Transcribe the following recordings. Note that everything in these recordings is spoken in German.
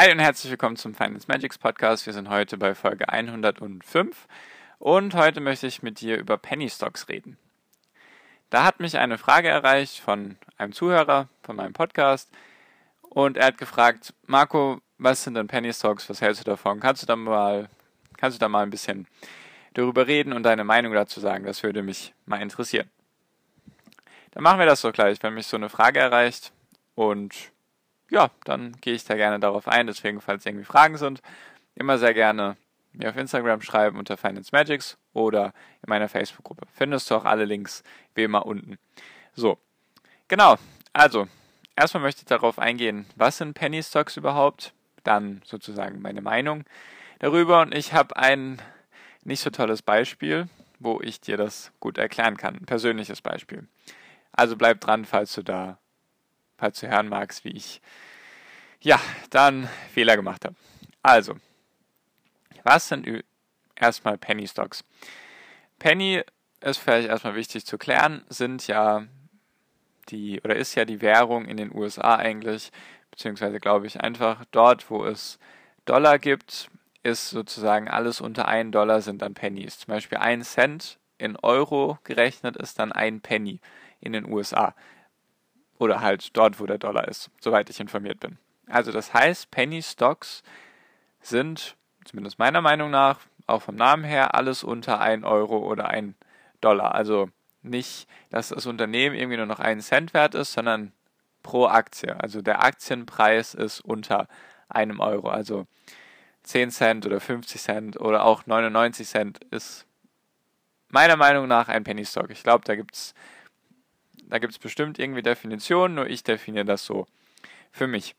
Hi und herzlich willkommen zum Finance Magics Podcast. Wir sind heute bei Folge 105 und heute möchte ich mit dir über Penny Stocks reden. Da hat mich eine Frage erreicht von einem Zuhörer von meinem Podcast und er hat gefragt, Marco, was sind denn Penny Stocks? Was hältst du davon? Kannst du da mal, kannst du da mal ein bisschen darüber reden und deine Meinung dazu sagen? Das würde mich mal interessieren. Dann machen wir das so gleich, wenn mich so eine Frage erreicht und ja, dann gehe ich da gerne darauf ein. Deswegen, falls irgendwie Fragen sind, immer sehr gerne mir auf Instagram schreiben unter Finance Magics oder in meiner Facebook-Gruppe. Findest du auch alle Links wie immer unten. So, genau. Also, erstmal möchte ich darauf eingehen, was sind Penny Stocks überhaupt? Dann sozusagen meine Meinung darüber. Und ich habe ein nicht so tolles Beispiel, wo ich dir das gut erklären kann. Ein persönliches Beispiel. Also bleib dran, falls du da falls du hören magst, wie ich ja dann Fehler gemacht habe. Also, was sind erstmal Penny Stocks? Penny ist vielleicht erstmal wichtig zu klären, sind ja die oder ist ja die Währung in den USA eigentlich, beziehungsweise glaube ich einfach dort, wo es Dollar gibt, ist sozusagen alles unter 1 Dollar sind dann Pennies. Zum Beispiel 1 Cent in Euro gerechnet ist dann ein Penny in den USA. Oder halt dort, wo der Dollar ist, soweit ich informiert bin. Also das heißt, Penny Stocks sind, zumindest meiner Meinung nach, auch vom Namen her, alles unter 1 Euro oder 1 Dollar. Also nicht, dass das Unternehmen irgendwie nur noch einen Cent wert ist, sondern pro Aktie. Also der Aktienpreis ist unter einem Euro. Also 10 Cent oder 50 Cent oder auch 99 Cent ist meiner Meinung nach ein Penny Stock. Ich glaube, da gibt es da gibt es bestimmt irgendwie Definitionen, nur ich definiere das so für mich.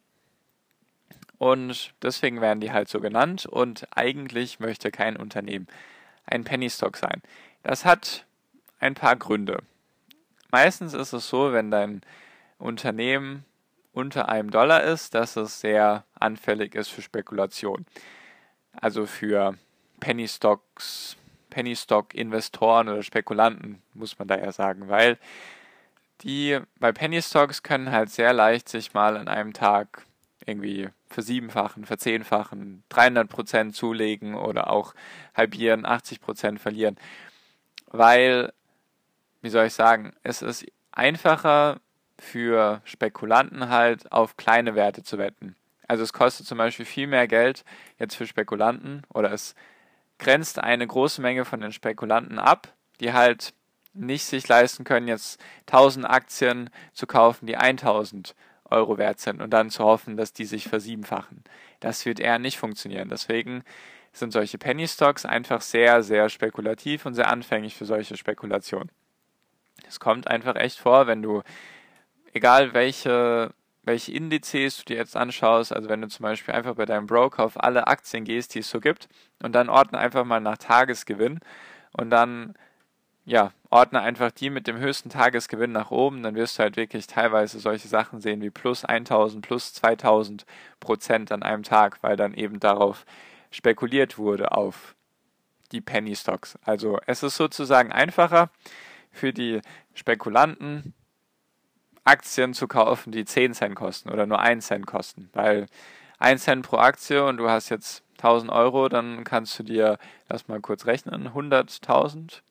Und deswegen werden die halt so genannt und eigentlich möchte kein Unternehmen ein Penny Stock sein. Das hat ein paar Gründe. Meistens ist es so, wenn dein Unternehmen unter einem Dollar ist, dass es sehr anfällig ist für Spekulation. Also für Penny Stocks, Penny Stock Investoren oder Spekulanten, muss man da ja sagen, weil die bei Penny Stocks können halt sehr leicht sich mal an einem Tag irgendwie versiebenfachen, verzehnfachen, 300 Prozent zulegen oder auch halbieren, 80 Prozent verlieren. Weil, wie soll ich sagen, es ist einfacher für Spekulanten halt auf kleine Werte zu wetten. Also es kostet zum Beispiel viel mehr Geld jetzt für Spekulanten oder es grenzt eine große Menge von den Spekulanten ab, die halt nicht sich leisten können, jetzt 1000 Aktien zu kaufen, die 1000 Euro wert sind und dann zu hoffen, dass die sich versiebenfachen. Das wird eher nicht funktionieren. Deswegen sind solche Penny Stocks einfach sehr, sehr spekulativ und sehr anfänglich für solche Spekulationen. Es kommt einfach echt vor, wenn du, egal welche, welche Indizes du dir jetzt anschaust, also wenn du zum Beispiel einfach bei deinem Broker auf alle Aktien gehst, die es so gibt, und dann ordne einfach mal nach Tagesgewinn und dann ja, ordne einfach die mit dem höchsten Tagesgewinn nach oben, dann wirst du halt wirklich teilweise solche Sachen sehen wie plus 1000, plus 2000 Prozent an einem Tag, weil dann eben darauf spekuliert wurde auf die Penny Stocks. Also es ist sozusagen einfacher für die Spekulanten Aktien zu kaufen, die 10 Cent kosten oder nur 1 Cent kosten, weil 1 Cent pro Aktie und du hast jetzt 1000 Euro, dann kannst du dir, lass mal kurz rechnen, 100.000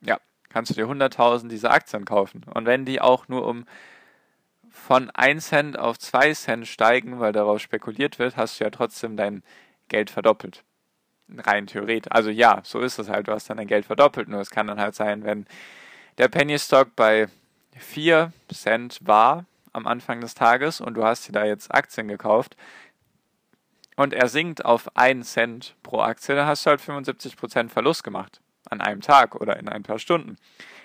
ja, kannst du dir 100.000 dieser Aktien kaufen. Und wenn die auch nur um von 1 Cent auf 2 Cent steigen, weil darauf spekuliert wird, hast du ja trotzdem dein Geld verdoppelt. Rein theoretisch. Also ja, so ist es halt. Du hast dann dein Geld verdoppelt. Nur es kann dann halt sein, wenn der Penny Stock bei 4 Cent war am Anfang des Tages und du hast dir da jetzt Aktien gekauft und er sinkt auf 1 Cent pro Aktie, dann hast du halt 75% Verlust gemacht an einem Tag oder in ein paar Stunden.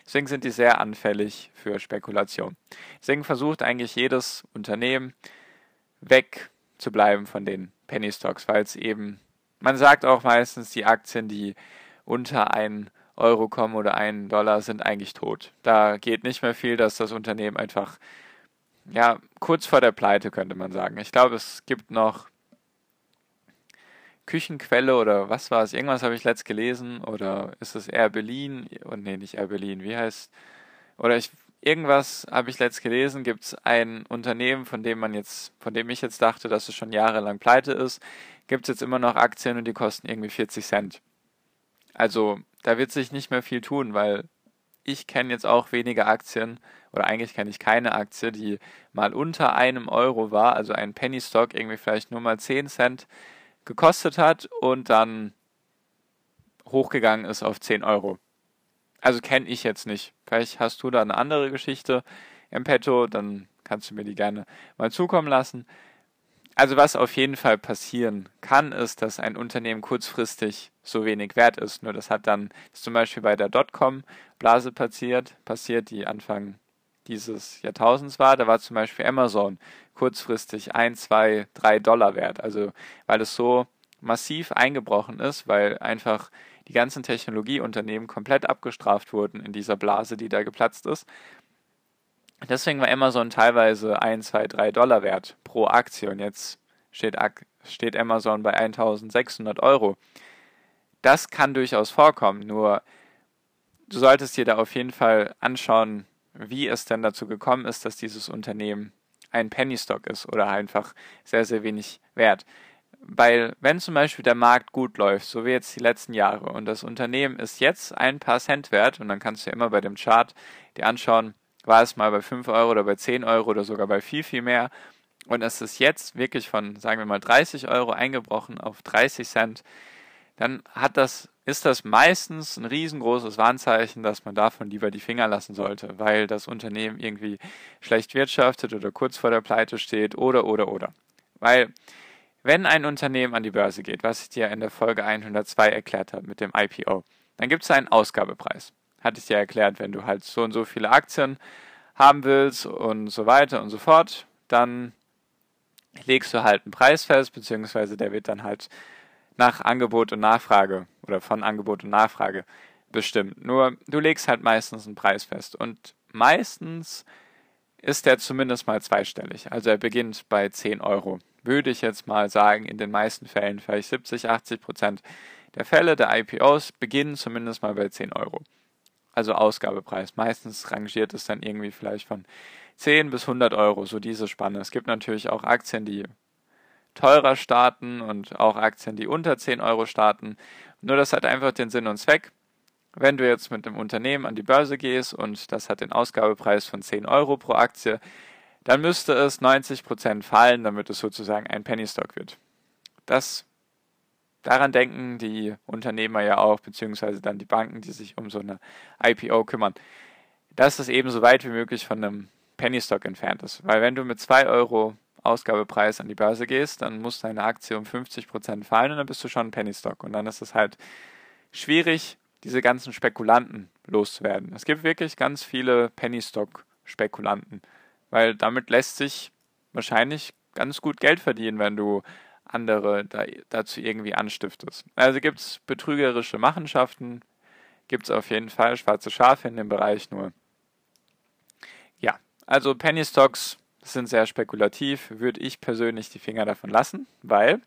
Deswegen sind die sehr anfällig für Spekulation. Deswegen versucht eigentlich jedes Unternehmen weg zu bleiben von den Penny Stocks, weil es eben, man sagt auch meistens, die Aktien, die unter einen Euro kommen oder einen Dollar, sind eigentlich tot. Da geht nicht mehr viel, dass das Unternehmen einfach, ja, kurz vor der Pleite, könnte man sagen. Ich glaube, es gibt noch Küchenquelle oder was war es? Irgendwas habe ich letzt gelesen. Oder ist es Air Berlin? Und nee, nicht Air Berlin. Wie heißt. Oder ich irgendwas habe ich letzt gelesen, gibt es ein Unternehmen, von dem man jetzt, von dem ich jetzt dachte, dass es schon jahrelang pleite ist, gibt es jetzt immer noch Aktien und die kosten irgendwie 40 Cent. Also da wird sich nicht mehr viel tun, weil ich kenne jetzt auch wenige Aktien oder eigentlich kenne ich keine Aktie, die mal unter einem Euro war, also ein Penny Stock irgendwie vielleicht nur mal 10 Cent gekostet hat und dann hochgegangen ist auf 10 Euro. Also kenne ich jetzt nicht. Vielleicht hast du da eine andere Geschichte im Petto, dann kannst du mir die gerne mal zukommen lassen. Also was auf jeden Fall passieren kann, ist, dass ein Unternehmen kurzfristig so wenig wert ist. Nur das hat dann zum Beispiel bei der Dotcom-Blase passiert, passiert, die Anfang dieses Jahrtausends war. Da war zum Beispiel Amazon kurzfristig ein, zwei, drei Dollar wert. Also weil es so massiv eingebrochen ist, weil einfach die ganzen Technologieunternehmen komplett abgestraft wurden in dieser Blase, die da geplatzt ist. Deswegen war Amazon teilweise 1, 2, 3 Dollar wert pro Aktie und jetzt steht, steht Amazon bei 1600 Euro. Das kann durchaus vorkommen, nur du solltest dir da auf jeden Fall anschauen, wie es denn dazu gekommen ist, dass dieses Unternehmen ein Penny Stock ist oder einfach sehr, sehr wenig wert. Weil wenn zum Beispiel der Markt gut läuft, so wie jetzt die letzten Jahre, und das Unternehmen ist jetzt ein paar Cent wert, und dann kannst du immer bei dem Chart dir anschauen, war es mal bei 5 Euro oder bei 10 Euro oder sogar bei viel, viel mehr. Und es ist jetzt wirklich von, sagen wir mal, 30 Euro eingebrochen auf 30 Cent, dann hat das, ist das meistens ein riesengroßes Warnzeichen, dass man davon lieber die Finger lassen sollte, weil das Unternehmen irgendwie schlecht wirtschaftet oder kurz vor der Pleite steht oder, oder, oder. Weil wenn ein Unternehmen an die Börse geht, was ich dir in der Folge 102 erklärt habe mit dem IPO, dann gibt es einen Ausgabepreis. Hatte ich dir erklärt, wenn du halt so und so viele Aktien haben willst und so weiter und so fort, dann legst du halt einen Preis fest, beziehungsweise der wird dann halt nach Angebot und Nachfrage oder von Angebot und Nachfrage bestimmt. Nur du legst halt meistens einen Preis fest und meistens ist der zumindest mal zweistellig. Also er beginnt bei 10 Euro würde ich jetzt mal sagen, in den meisten Fällen, vielleicht 70, 80 Prozent der Fälle der IPOs beginnen zumindest mal bei 10 Euro. Also Ausgabepreis. Meistens rangiert es dann irgendwie vielleicht von 10 bis 100 Euro, so diese Spanne. Es gibt natürlich auch Aktien, die teurer starten und auch Aktien, die unter 10 Euro starten. Nur das hat einfach den Sinn und Zweck. Wenn du jetzt mit einem Unternehmen an die Börse gehst und das hat den Ausgabepreis von 10 Euro pro Aktie, dann müsste es 90% fallen, damit es sozusagen ein Penny Stock wird. Das daran denken die Unternehmer ja auch, beziehungsweise dann die Banken, die sich um so eine IPO kümmern, dass es eben so weit wie möglich von einem Penny Stock entfernt ist. Weil wenn du mit 2 Euro Ausgabepreis an die Börse gehst, dann muss deine Aktie um 50% fallen und dann bist du schon ein Penny Stock. Und dann ist es halt schwierig, diese ganzen Spekulanten loszuwerden. Es gibt wirklich ganz viele Penny Stock Spekulanten weil damit lässt sich wahrscheinlich ganz gut Geld verdienen, wenn du andere da, dazu irgendwie anstiftest. Also gibt es betrügerische Machenschaften, gibt es auf jeden Fall schwarze Schafe in dem Bereich nur. Ja, also Penny Stocks sind sehr spekulativ, würde ich persönlich die Finger davon lassen, weil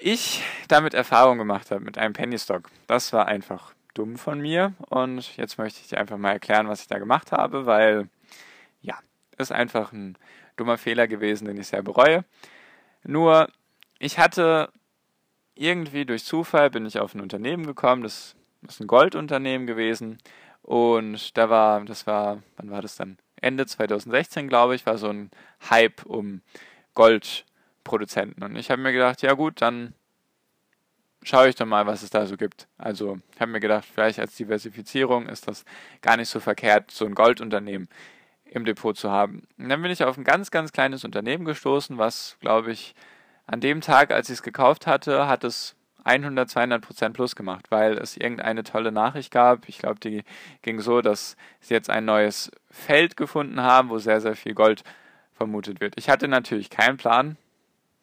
ich damit Erfahrung gemacht habe mit einem Penny Stock. Das war einfach dumm von mir und jetzt möchte ich dir einfach mal erklären, was ich da gemacht habe, weil ja, ist einfach ein dummer Fehler gewesen, den ich sehr bereue. Nur, ich hatte irgendwie durch Zufall bin ich auf ein Unternehmen gekommen, das ist ein Goldunternehmen gewesen und da war, das war, wann war das dann? Ende 2016, glaube ich, war so ein Hype um Goldproduzenten und ich habe mir gedacht, ja gut, dann schaue ich doch mal, was es da so gibt. Also ich habe mir gedacht, vielleicht als Diversifizierung ist das gar nicht so verkehrt, so ein Goldunternehmen im Depot zu haben. Und dann bin ich auf ein ganz, ganz kleines Unternehmen gestoßen, was, glaube ich, an dem Tag, als ich es gekauft hatte, hat es 100, 200 Prozent plus gemacht, weil es irgendeine tolle Nachricht gab. Ich glaube, die ging so, dass sie jetzt ein neues Feld gefunden haben, wo sehr, sehr viel Gold vermutet wird. Ich hatte natürlich keinen Plan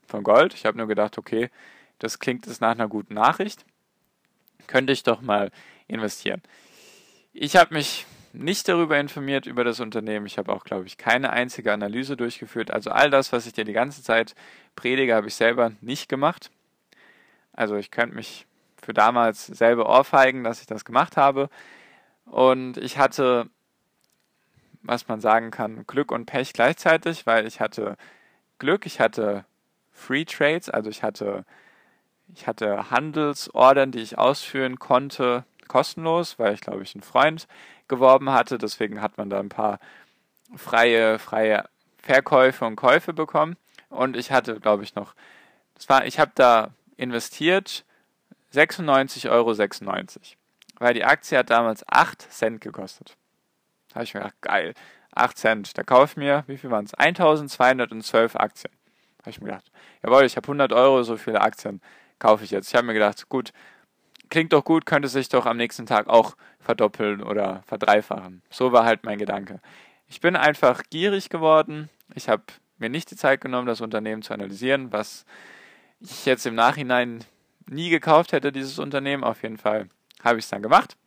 von Gold. Ich habe nur gedacht, okay, das klingt jetzt nach einer guten Nachricht. Könnte ich doch mal investieren. Ich habe mich nicht darüber informiert, über das Unternehmen. Ich habe auch, glaube ich, keine einzige Analyse durchgeführt. Also all das, was ich dir die ganze Zeit predige, habe ich selber nicht gemacht. Also ich könnte mich für damals selber ohrfeigen, dass ich das gemacht habe. Und ich hatte, was man sagen kann, Glück und Pech gleichzeitig, weil ich hatte Glück, ich hatte Free Trades, also ich hatte, ich hatte Handelsordern, die ich ausführen konnte, kostenlos, weil ich glaube ich einen Freund geworben hatte. Deswegen hat man da ein paar freie, freie Verkäufe und Käufe bekommen. Und ich hatte, glaube ich, noch, das war, ich habe da investiert 96,96 Euro. Weil die Aktie hat damals 8 Cent gekostet. Da habe ich mir gedacht, geil, 8 Cent. Da kaufe ich mir, wie viel waren es? 1212 Aktien. Da habe ich mir gedacht, jawohl, ich habe 100 Euro, so viele Aktien kaufe ich jetzt. Ich habe mir gedacht, gut, klingt doch gut, könnte sich doch am nächsten Tag auch verdoppeln oder verdreifachen. So war halt mein Gedanke. Ich bin einfach gierig geworden. Ich habe mir nicht die Zeit genommen, das Unternehmen zu analysieren, was ich jetzt im Nachhinein nie gekauft hätte, dieses Unternehmen. Auf jeden Fall habe ich es dann gemacht.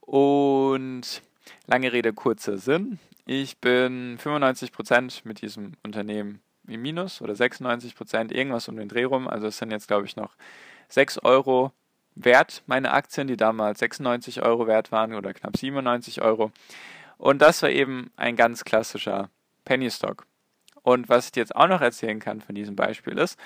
Und lange Rede, kurzer Sinn. Ich bin 95% mit diesem Unternehmen im Minus oder 96%, irgendwas um den Dreh rum. Also es sind jetzt, glaube ich, noch 6 Euro wert, meine Aktien, die damals 96 Euro wert waren oder knapp 97 Euro. Und das war eben ein ganz klassischer Penny Stock. Und was ich dir jetzt auch noch erzählen kann von diesem Beispiel ist,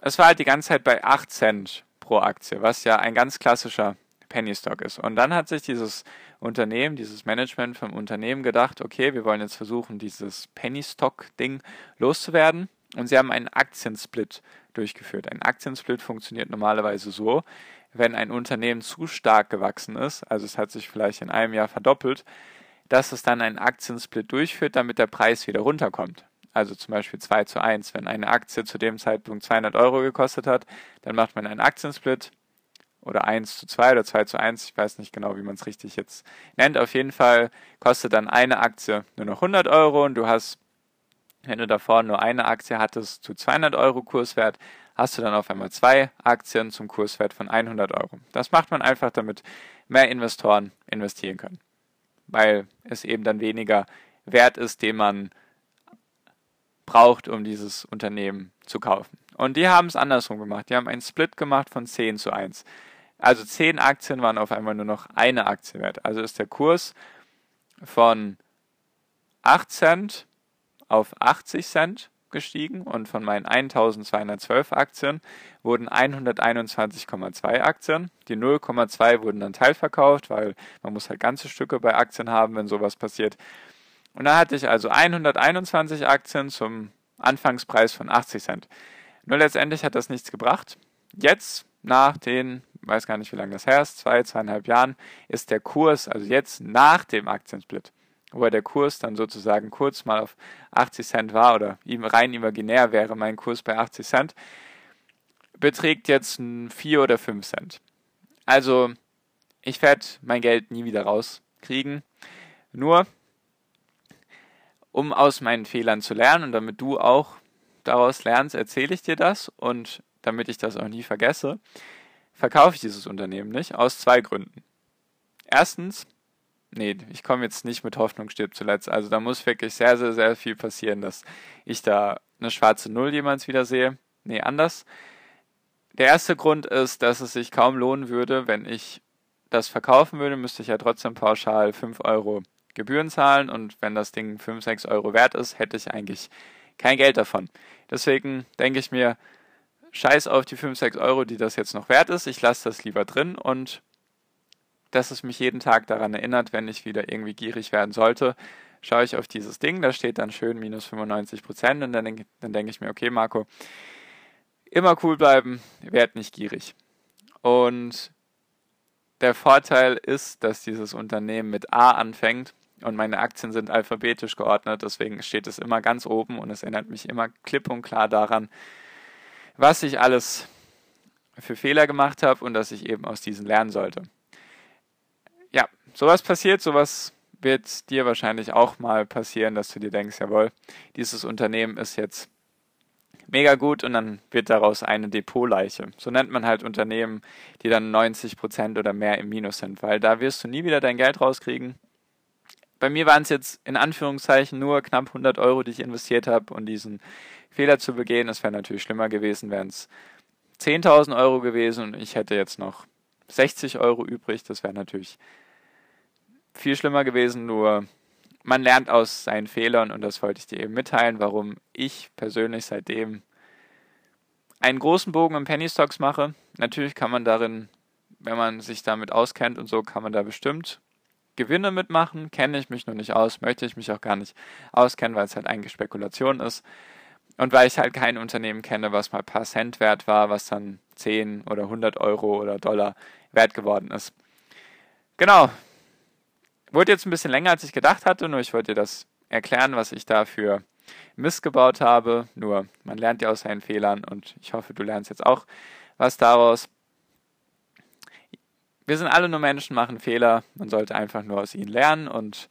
es war halt die ganze Zeit bei 8 Cent pro Aktie, was ja ein ganz klassischer Penny Stock ist. Und dann hat sich dieses Unternehmen, dieses Management vom Unternehmen gedacht, okay, wir wollen jetzt versuchen, dieses Penny Stock Ding loszuwerden. Und sie haben einen Aktiensplit durchgeführt. Ein Aktiensplit funktioniert normalerweise so, wenn ein Unternehmen zu stark gewachsen ist, also es hat sich vielleicht in einem Jahr verdoppelt, dass es dann einen Aktiensplit durchführt, damit der Preis wieder runterkommt. Also zum Beispiel 2 zu 1. Wenn eine Aktie zu dem Zeitpunkt 200 Euro gekostet hat, dann macht man einen Aktiensplit oder 1 zu 2 oder 2 zu 1, ich weiß nicht genau, wie man es richtig jetzt nennt. Auf jeden Fall kostet dann eine Aktie nur noch 100 Euro und du hast wenn du davor nur eine Aktie hattest zu 200 Euro Kurswert, hast du dann auf einmal zwei Aktien zum Kurswert von 100 Euro. Das macht man einfach, damit mehr Investoren investieren können, weil es eben dann weniger Wert ist, den man braucht, um dieses Unternehmen zu kaufen. Und die haben es andersrum gemacht. Die haben einen Split gemacht von 10 zu 1. Also 10 Aktien waren auf einmal nur noch eine Aktie wert. Also ist der Kurs von 8 Cent auf 80 Cent gestiegen und von meinen 1212 Aktien wurden 121,2 Aktien. Die 0,2 wurden dann teilverkauft, weil man muss halt ganze Stücke bei Aktien haben, wenn sowas passiert. Und da hatte ich also 121 Aktien zum Anfangspreis von 80 Cent. Nur letztendlich hat das nichts gebracht. Jetzt, nach den, weiß gar nicht, wie lange das her ist, zwei, zweieinhalb Jahren, ist der Kurs, also jetzt nach dem Aktiensplit, wo der Kurs dann sozusagen kurz mal auf 80 Cent war oder rein imaginär wäre mein Kurs bei 80 Cent, beträgt jetzt 4 oder 5 Cent. Also ich werde mein Geld nie wieder rauskriegen. Nur um aus meinen Fehlern zu lernen und damit du auch daraus lernst, erzähle ich dir das und damit ich das auch nie vergesse, verkaufe ich dieses Unternehmen nicht aus zwei Gründen. Erstens, nee, ich komme jetzt nicht mit Hoffnung stirbt zuletzt. Also da muss wirklich sehr, sehr, sehr viel passieren, dass ich da eine schwarze Null jemals wieder sehe. Nee, anders. Der erste Grund ist, dass es sich kaum lohnen würde, wenn ich das verkaufen würde, müsste ich ja trotzdem pauschal 5 Euro Gebühren zahlen und wenn das Ding 5, 6 Euro wert ist, hätte ich eigentlich kein Geld davon. Deswegen denke ich mir, scheiß auf die 5, 6 Euro, die das jetzt noch wert ist, ich lasse das lieber drin und dass es mich jeden Tag daran erinnert, wenn ich wieder irgendwie gierig werden sollte, schaue ich auf dieses Ding, da steht dann schön minus 95 Prozent und dann, denk, dann denke ich mir, okay Marco, immer cool bleiben, werd nicht gierig. Und der Vorteil ist, dass dieses Unternehmen mit A anfängt und meine Aktien sind alphabetisch geordnet, deswegen steht es immer ganz oben und es erinnert mich immer klipp und klar daran, was ich alles für Fehler gemacht habe und dass ich eben aus diesen lernen sollte. Ja, sowas passiert, sowas wird dir wahrscheinlich auch mal passieren, dass du dir denkst, jawohl, dieses Unternehmen ist jetzt mega gut und dann wird daraus eine Depotleiche. So nennt man halt Unternehmen, die dann 90% oder mehr im Minus sind, weil da wirst du nie wieder dein Geld rauskriegen. Bei mir waren es jetzt in Anführungszeichen nur knapp 100 Euro, die ich investiert habe und diesen Fehler zu begehen. Es wäre natürlich schlimmer gewesen, wären es 10.000 Euro gewesen und ich hätte jetzt noch 60 Euro übrig. Das wäre natürlich viel schlimmer gewesen, nur man lernt aus seinen Fehlern und das wollte ich dir eben mitteilen, warum ich persönlich seitdem einen großen Bogen im Penny Stocks mache. Natürlich kann man darin, wenn man sich damit auskennt und so, kann man da bestimmt Gewinne mitmachen. Kenne ich mich noch nicht aus, möchte ich mich auch gar nicht auskennen, weil es halt eigentlich Spekulation ist. Und weil ich halt kein Unternehmen kenne, was mal ein paar Cent wert war, was dann 10 oder 100 Euro oder Dollar wert geworden ist. Genau, Wurde jetzt ein bisschen länger, als ich gedacht hatte, nur ich wollte dir das erklären, was ich da für Mist gebaut habe. Nur, man lernt ja aus seinen Fehlern und ich hoffe, du lernst jetzt auch was daraus. Wir sind alle nur Menschen, machen Fehler. Man sollte einfach nur aus ihnen lernen und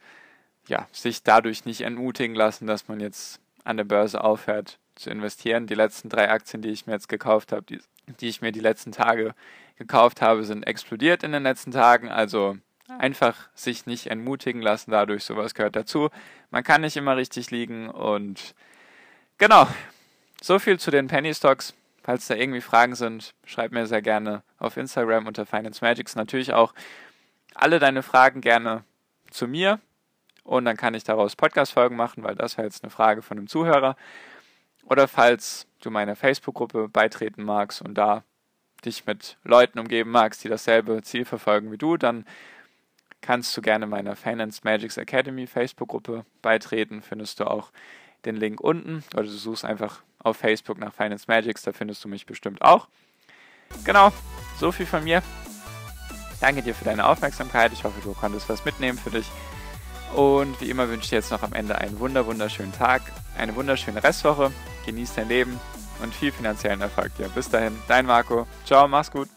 ja, sich dadurch nicht entmutigen lassen, dass man jetzt an der Börse aufhört zu investieren. Die letzten drei Aktien, die ich mir jetzt gekauft habe, die, die ich mir die letzten Tage gekauft habe, sind explodiert in den letzten Tagen. Also einfach sich nicht entmutigen lassen dadurch, sowas gehört dazu. Man kann nicht immer richtig liegen und genau, so viel zu den Penny Stocks. Falls da irgendwie Fragen sind, schreib mir sehr gerne auf Instagram unter Finance Magics. Natürlich auch alle deine Fragen gerne zu mir und dann kann ich daraus Podcast-Folgen machen, weil das war jetzt eine Frage von einem Zuhörer. Oder falls du meiner Facebook-Gruppe beitreten magst und da dich mit Leuten umgeben magst, die dasselbe Ziel verfolgen wie du, dann kannst du gerne meiner Finance Magics Academy Facebook-Gruppe beitreten. Findest du auch den Link unten. Oder du suchst einfach auf Facebook nach Finance Magics, da findest du mich bestimmt auch. Genau, so viel von mir. Danke dir für deine Aufmerksamkeit. Ich hoffe, du konntest was mitnehmen für dich. Und wie immer wünsche ich dir jetzt noch am Ende einen wunder wunderschönen Tag, eine wunderschöne Restwoche. Genieß dein Leben und viel finanziellen Erfolg dir. Bis dahin, dein Marco. Ciao, mach's gut.